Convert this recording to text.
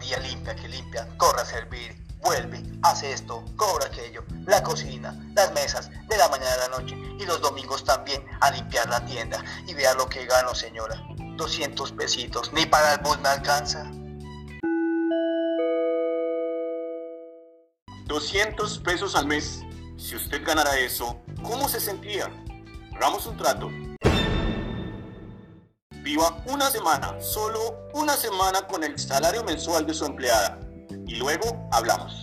Día limpia, que limpia, corre a servir, vuelve, hace esto, cobra aquello, la cocina, las mesas, de la mañana a la noche y los domingos también a limpiar la tienda. Y vea lo que gano, señora. 200 pesitos, ni para el bus me alcanza. 200 pesos al mes. Si usted ganara eso, ¿cómo se sentía? Hagamos un trato. Viva una semana, solo una semana con el salario mensual de su empleada. Y luego hablamos.